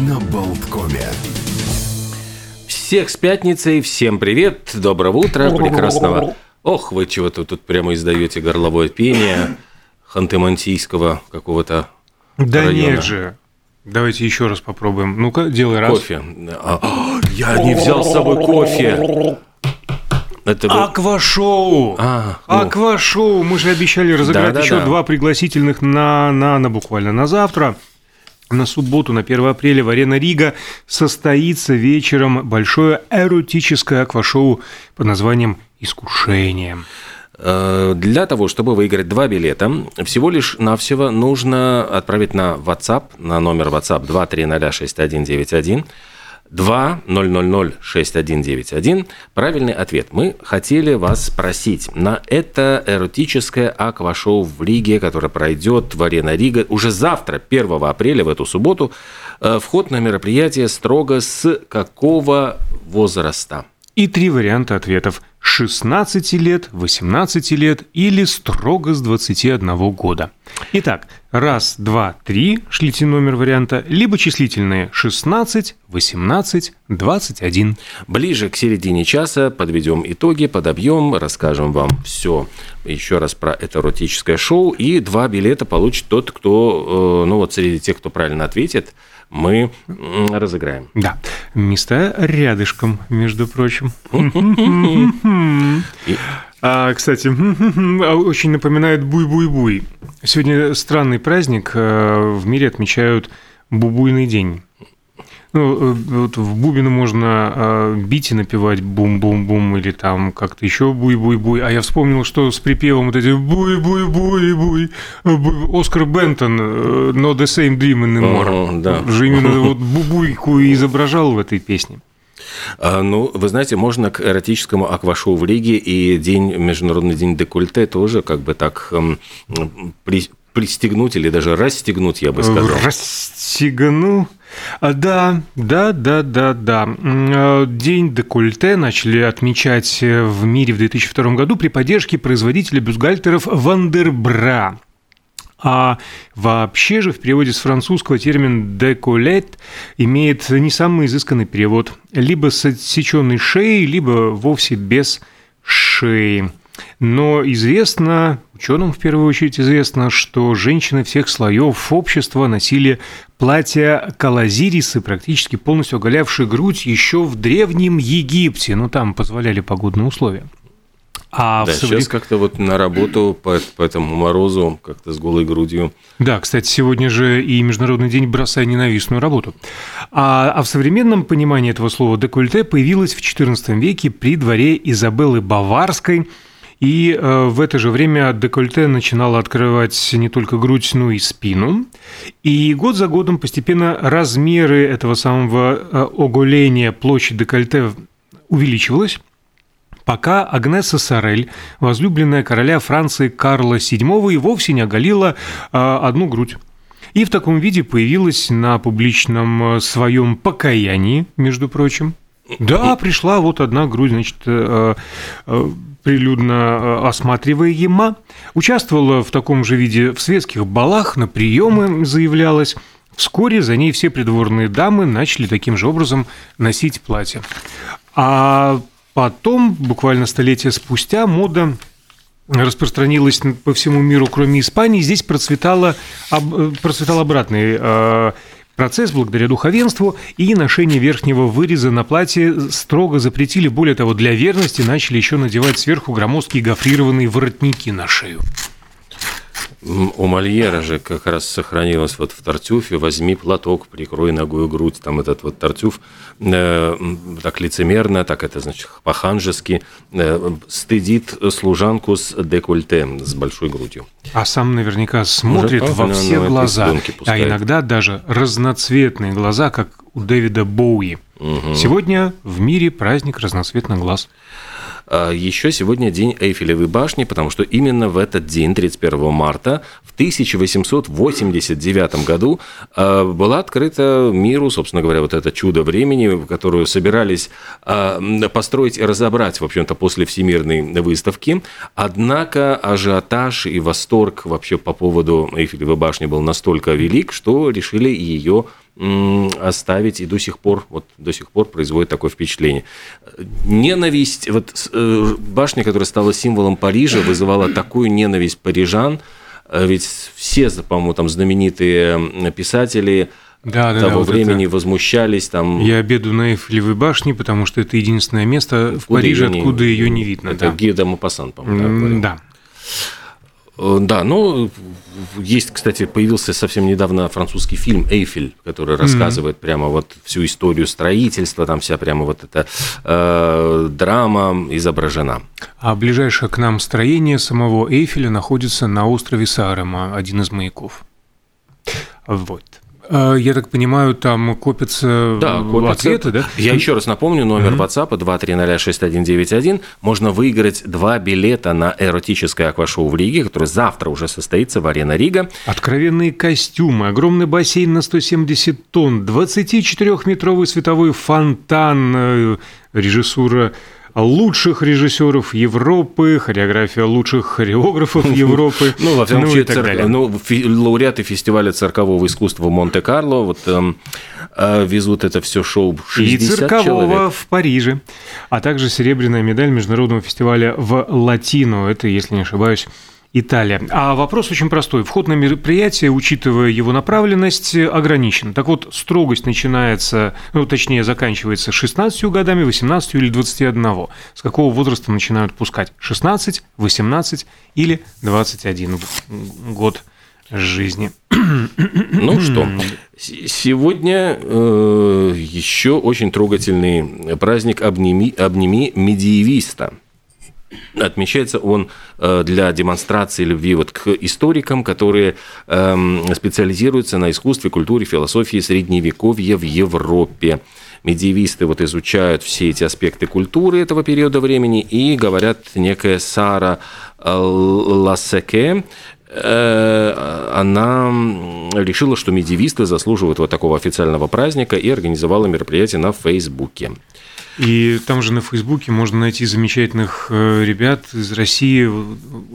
на Болткоме. Всех с пятницей, всем привет, доброго утра, прекрасного. Ох, вы чего-то тут прямо издаете горловое пение ханты-мансийского какого-то Да района. нет же. Давайте еще раз попробуем. Ну-ка, делай раз. Кофе. А, а, я не взял с собой кофе. Это был- Аквашоу! А, ну. Аквашоу! Мы же обещали разыграть Да-да-да. еще два пригласительных на, на, на буквально на завтра. На субботу, на 1 апреля в Арена Рига состоится вечером большое эротическое аквашоу под названием «Искушение». Э, Для того, чтобы выиграть два билета, всего лишь навсего нужно отправить на WhatsApp, на номер WhatsApp 2306191, 20006191 правильный ответ. Мы хотели вас спросить на это эротическое аквашоу в Риге, которое пройдет в Арена Рига уже завтра, 1 апреля, в эту субботу. Э, Вход на мероприятие строго с какого возраста? И три варианта ответов – 16 лет, 18 лет или строго с 21 года. Итак, раз, два, три, шлите номер варианта, либо числительные 16, 18, 21. Ближе к середине часа подведем итоги, подобьем, расскажем вам все еще раз про это эротическое шоу. И два билета получит тот, кто, э, ну вот среди тех, кто правильно ответит, мы разыграем. Да, места рядышком, между прочим. А, кстати, очень напоминает буй-буй-буй. Сегодня странный праздник. э, В мире отмечают Бубуйный день. Ну, э, вот в бубен можно э, бить и напевать бум-бум-бум или там как-то еще буй-буй-буй. А я вспомнил, что с припевом вот эти буй-буй-буй-буй. э, бу- Оскар Бентон, э, No the same dream anymore. Ага, да. Же именно вот бубуйку и изображал в этой песне. А, ну, вы знаете, можно к эротическому аквашоу в Риге и день, Международный день декольте тоже как бы так эм, при- пристегнуть или даже расстегнуть, я бы сказал. Расстегнул. А, Да, да, да, да, да. Э, День декольте начали отмечать э, в мире в 2002 году при поддержке производителя бюстгальтеров Вандербра. А вообще же в переводе с французского термин «деколет» имеет не самый изысканный перевод. Либо с отсеченной шеей, либо вовсе без шеи. Но известно, ученым в первую очередь известно, что женщины всех слоев общества носили платья калазирисы, практически полностью оголявшие грудь еще в Древнем Египте. Ну, там позволяли погодные условия. А Да, в совре- сейчас как-то вот на работу по, по этому морозу, как-то с голой грудью. Да, кстати, сегодня же и Международный день «Бросай ненавистную работу». А, а в современном понимании этого слова «декольте» появилось в XIV веке при дворе Изабеллы Баварской, и э, в это же время декольте начинало открывать не только грудь, но и спину. И год за годом постепенно размеры этого самого э, оголения, площадь декольте увеличивалась, пока Агнеса Сорель, возлюбленная короля Франции Карла VII, и вовсе не оголила а, одну грудь. И в таком виде появилась на публичном э, своем покаянии, между прочим. Да, пришла вот одна грудь, значит, э, э, прилюдно э, осматриваема. Участвовала в таком же виде в светских балах, на приемы заявлялась. Вскоре за ней все придворные дамы начали таким же образом носить платья. А потом, буквально столетия спустя, мода распространилась по всему миру, кроме Испании. Здесь процветала, э, процветал обратный э, процесс благодаря духовенству, и ношение верхнего выреза на платье строго запретили. Более того, для верности начали еще надевать сверху громоздкие гофрированные воротники на шею. У Мольера же как раз сохранилось вот в Тартюфе «Возьми платок, прикрой ногою грудь». Там этот вот Тартюф э, так лицемерно, так это значит по-ханжески э, стыдит служанку с декольте, с большой грудью. А сам наверняка смотрит Уже, во все глаза, а иногда даже разноцветные глаза, как у Дэвида Боуи. Сегодня в мире праздник разноцветных глаз. А Еще сегодня день Эйфелевой башни, потому что именно в этот день, 31 марта, в 1889 году э, была открыта миру, собственно говоря, вот это чудо времени, которую собирались э, построить и разобрать, в общем-то, после Всемирной выставки. Однако ажиотаж и восторг вообще по поводу Эйфелевой башни был настолько велик, что решили ее оставить и до сих пор, вот до сих пор производит такое впечатление. Ненависть, вот э, башня, которая стала символом Парижа, вызывала такую ненависть парижан, э, ведь все, по-моему, там знаменитые писатели да, да, того да, времени это... возмущались там. Я обеду на Эйфелевой башне, потому что это единственное место в Париже, ее откуда ее не видно. Это да. Гида Мапасан, по-моему. Да. Э, да, ну, есть, кстати, появился совсем недавно французский фильм «Эйфель», который рассказывает mm-hmm. прямо вот всю историю строительства, там вся прямо вот эта э, драма изображена. А ближайшее к нам строение самого Эйфеля находится на острове Саарема, один из маяков. Вот. А, я так понимаю, там копятся, да, копятся ответы, да? Я еще раз напомню, номер mm-hmm. WhatsApp 2306191. Можно выиграть два билета на эротическое аквашоу в Риге, которое завтра уже состоится в Арена Рига. Откровенные костюмы, огромный бассейн на 170 тонн, 24-метровый световой фонтан, э, режиссура лучших режиссеров Европы, хореография лучших хореографов Европы. Ну, во всяком случае, цир... ну, лауреаты фестиваля циркового искусства Монте-Карло вот эм, э, везут это все шоу 60 И циркового человек. в Париже, а также серебряная медаль Международного фестиваля в Латино. Это, если не ошибаюсь, Италия. А вопрос очень простой. Вход на мероприятие, учитывая его направленность, ограничен. Так вот, строгость начинается, ну, точнее, заканчивается 16 годами, 18 или 21. С какого возраста начинают пускать? 16, 18 или 21 год жизни. Ну что, сегодня э, еще очень трогательный праздник «Обними, обними медиевиста». Отмечается он э, для демонстрации любви вот к историкам, которые эм, специализируются на искусстве, культуре, философии средневековья в Европе. Медиевисты вот изучают все эти аспекты культуры этого периода времени и говорят некая Сара э, Лассеке, э, она решила, что медиевисты заслуживают вот такого официального праздника и организовала мероприятие на Фейсбуке. И там же на Фейсбуке можно найти замечательных э, ребят из России,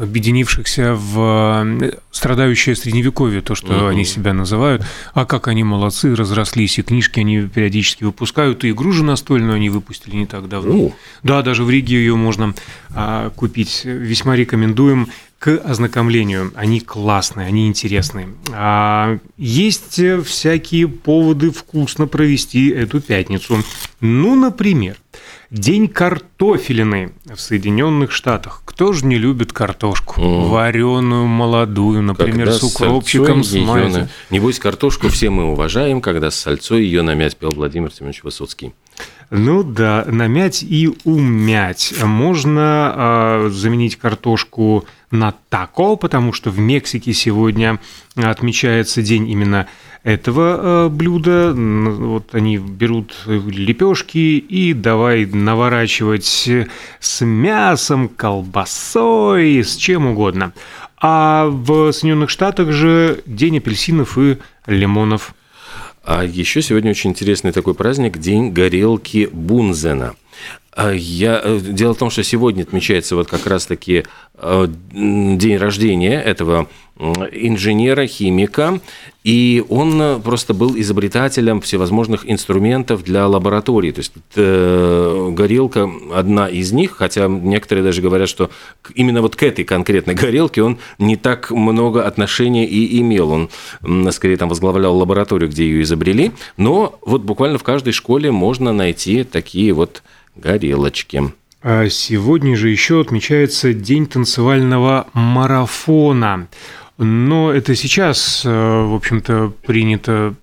объединившихся в э, страдающее средневековье, то, что угу. они себя называют. А как они молодцы, разрослись, и книжки они периодически выпускают, и игру же настольную они выпустили не так давно. У. Да, даже в Риге ее можно а, купить. Весьма рекомендуем к ознакомлению. Они классные, они интересные. А есть всякие поводы вкусно провести эту пятницу. Ну, например, День картофелины в Соединенных Штатах. Кто же не любит картошку? Mm. Вареную, молодую, например, когда с укропчиком, с майонезом. Небось, картошку все мы уважаем, когда с сальцой ее намять пел Владимир Семенович Высоцкий. Ну да, намять и умять. Можно э, заменить картошку на тако, потому что в Мексике сегодня отмечается день именно этого э, блюда. Вот они берут лепешки и давай наворачивать с мясом, колбасой, с чем угодно. А в Соединенных Штатах же день апельсинов и лимонов. А еще сегодня очень интересный такой праздник – День горелки Бунзена – я... Э, дело в том, что сегодня отмечается вот как раз-таки э, день рождения этого инженера, химика, и он э, просто был изобретателем всевозможных инструментов для лаборатории. То есть э, горелка одна из них, хотя некоторые даже говорят, что именно вот к этой конкретной горелке он не так много отношения и имел. Он скорее там возглавлял лабораторию, где ее изобрели, но вот буквально в каждой школе можно найти такие вот горелочки. А сегодня же еще отмечается День танцевального марафона. Но это сейчас, э, в общем-то, принято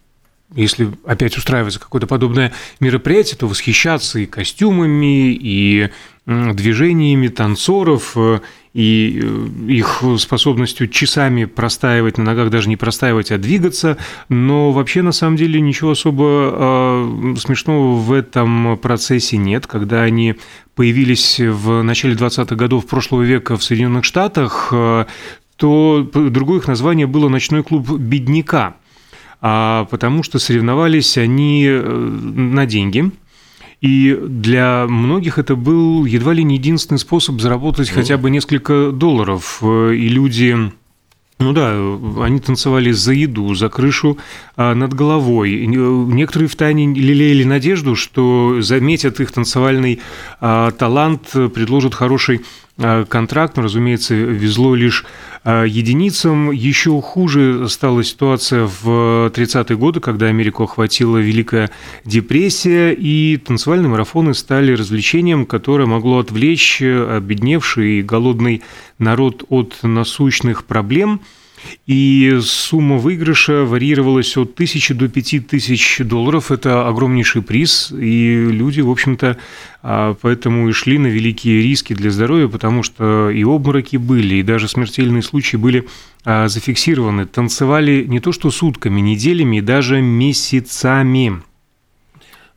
если опять устраивается какое-то подобное мероприятие, то восхищаться и костюмами, и движениями танцоров, э, и э, их способностью часами простаивать на ногах, даже не простаивать, а двигаться. Но вообще, на самом деле, ничего особо э, смешного в этом процессе нет. Когда они появились в начале 20-х годов прошлого века в Соединенных Штатах, э, то другое их название было «Ночной клуб бедняка», а потому что соревновались они на деньги – и для многих это был едва ли не единственный способ заработать mm. хотя бы несколько долларов. И люди Ну да, они танцевали за еду, за крышу а, над головой. Некоторые втайне лелеяли надежду, что заметят их танцевальный а, талант, предложат хороший а, контракт. Но, разумеется, везло лишь а, единицам. Еще хуже стала ситуация в 30-е годы, когда Америку охватила Великая депрессия, и танцевальные марафоны стали развлечением, которое могло отвлечь обедневший и голодный народ от насущных проблем – и сумма выигрыша варьировалась от тысячи до пяти тысяч долларов. Это огромнейший приз, и люди, в общем-то, а, поэтому и шли на великие риски для здоровья, потому что и обмороки были, и даже смертельные случаи были а, зафиксированы. Танцевали не то что сутками, неделями и даже месяцами.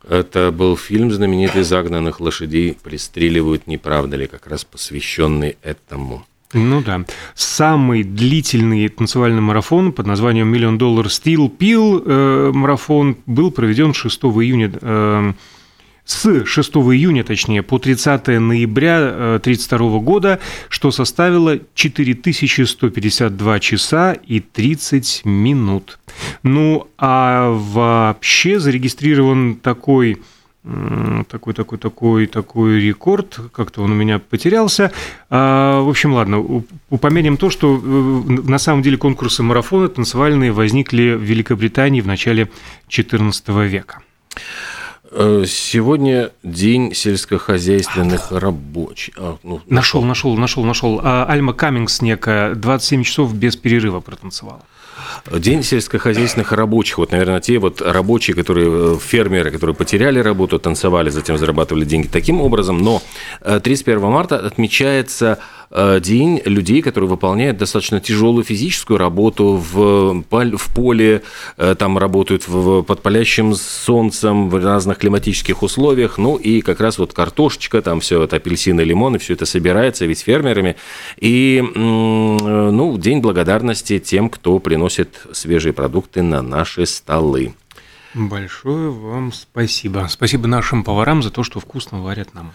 Это был фильм знаменитый «Загнанных лошадей пристреливают, не правда ли?» как раз посвященный этому. Ну да. Самый длительный танцевальный марафон под названием «Миллион доллар Steel Peel» э, марафон был проведен 6 июня э, с 6 июня, точнее, по 30 ноября 1932 э, года, что составило 4152 часа и 30 минут. Ну, а вообще зарегистрирован такой такой, такой, такой, такой рекорд, как-то он у меня потерялся. А, в общем, ладно, упомянем то, что э, на самом деле конкурсы марафона танцевальные возникли в Великобритании в начале XIV века. Э, сегодня день сельскохозяйственных а, рабочих. А, ну, нашел, нашел, нашел, нашел. А, Альма Каммингс некая 27 часов без перерыва протанцевала. День сельскохозяйственных рабочих. Вот, наверное, те вот рабочие, которые, э, фермеры, которые потеряли работу, танцевали, затем зарабатывали деньги таким образом. Но 31 э, марта отмечается день людей, которые выполняют достаточно тяжелую физическую работу в, в поле, там работают в, под палящим солнцем в разных климатических условиях, ну и как раз вот картошечка, там все это апельсины, лимоны, все это собирается ведь фермерами. И, ну, день благодарности тем, кто приносит свежие продукты на наши столы. Большое вам спасибо. Спасибо нашим поварам за то, что вкусно варят нам.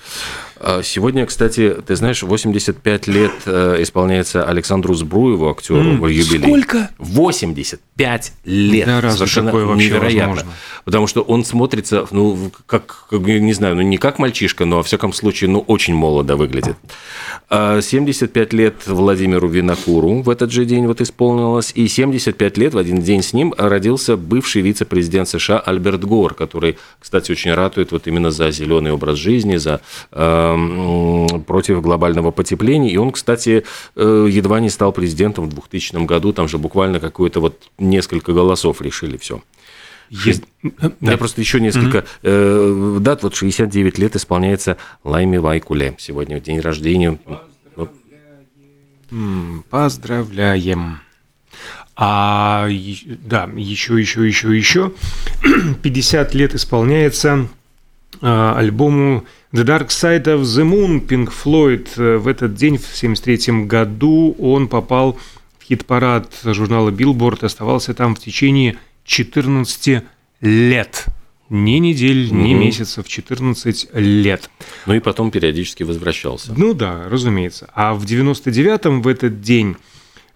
А, сегодня, кстати, ты знаешь, 85 лет э, исполняется Александру Збруеву, актеру, mm, юбилей. Сколько? 85 лет. Да, разве Совершенно такое вообще невероятно. Возможно? Потому что он смотрится, ну, как, не знаю, ну, не как мальчишка, но, во всяком случае, ну, очень молодо выглядит. 75 а, лет Владимиру Винокуру в этот же день вот исполнилось, и 75 лет в один день с ним родился бывший вице-президент США США Альберт Гор, который, кстати, очень ратует вот именно за зеленый образ жизни, за э, против глобального потепления. И он, кстати, э, едва не стал президентом в 2000 году. Там же буквально какое-то вот несколько голосов решили все. Есть... Да. Я просто еще несколько mm-hmm. э, дат. Вот 69 лет исполняется Лайме Вайкуле. Сегодня день рождения. Поздравляем. Поздравляем. А да, еще, еще, еще, еще. 50 лет исполняется а, альбому The Dark Side of the Moon Pink Floyd. В этот день, в 1973 году, он попал в хит-парад журнала Billboard, оставался там в течение 14 лет. Ни недель, угу. ни месяцев, 14 лет. Ну и потом периодически возвращался. Ну да, разумеется. А в 99-м в этот день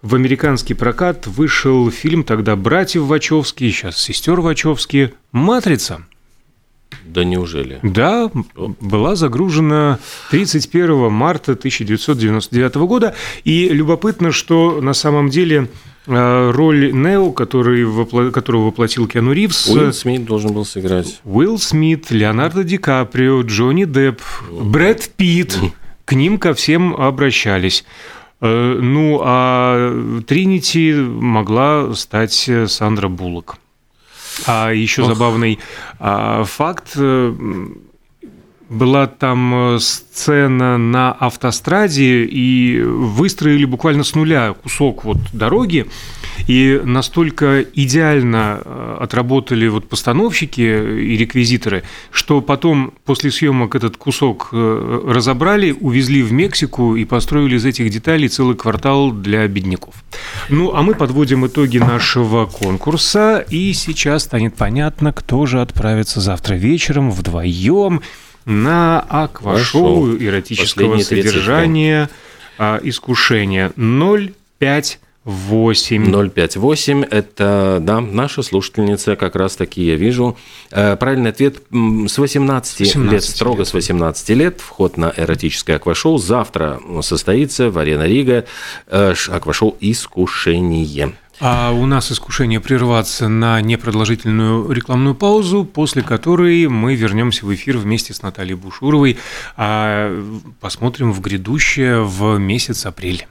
в американский прокат вышел фильм тогда «Братьев Вачовски», сейчас «Сестер Вачовски», «Матрица». Да неужели? Да, была загружена 31 марта 1999 года. И любопытно, что на самом деле э, роль Нео, который которого воплотил Киану Ривз... Уилл Смит должен был сыграть. Уилл Смит, Леонардо Ди Каприо, Джонни Депп, Брэд Питт. К ним ко всем обращались. Э, ну, а Тринити могла стать Сандра Буллок. А еще Ох. забавный а, факт э, была там э, сцена на автостраде, и выстроили буквально с нуля кусок вот дороги, и настолько идеально э, отработали вот постановщики и реквизиторы, что потом после съемок этот кусок э, разобрали, увезли в Мексику и построили из этих деталей целый квартал для бедняков. Ну, а мы подводим итоги нашего конкурса, и сейчас станет понятно, кто же отправится завтра вечером вдвоем на аквашоу эротического содержания а, искушения 05 8. 058 – это, да, наша слушательница, как раз таки я вижу. Э, правильный ответ с 18, 18 лет, строго лет. с 18 лет. Вход на эротическое аквашоу завтра состоится в Арена Рига. Э, аквашоу «Искушение». А у нас искушение прерваться на непродолжительную рекламную паузу, после которой мы вернемся в эфир вместе с Натальей Бушуровой, а посмотрим в грядущее в месяц апрель.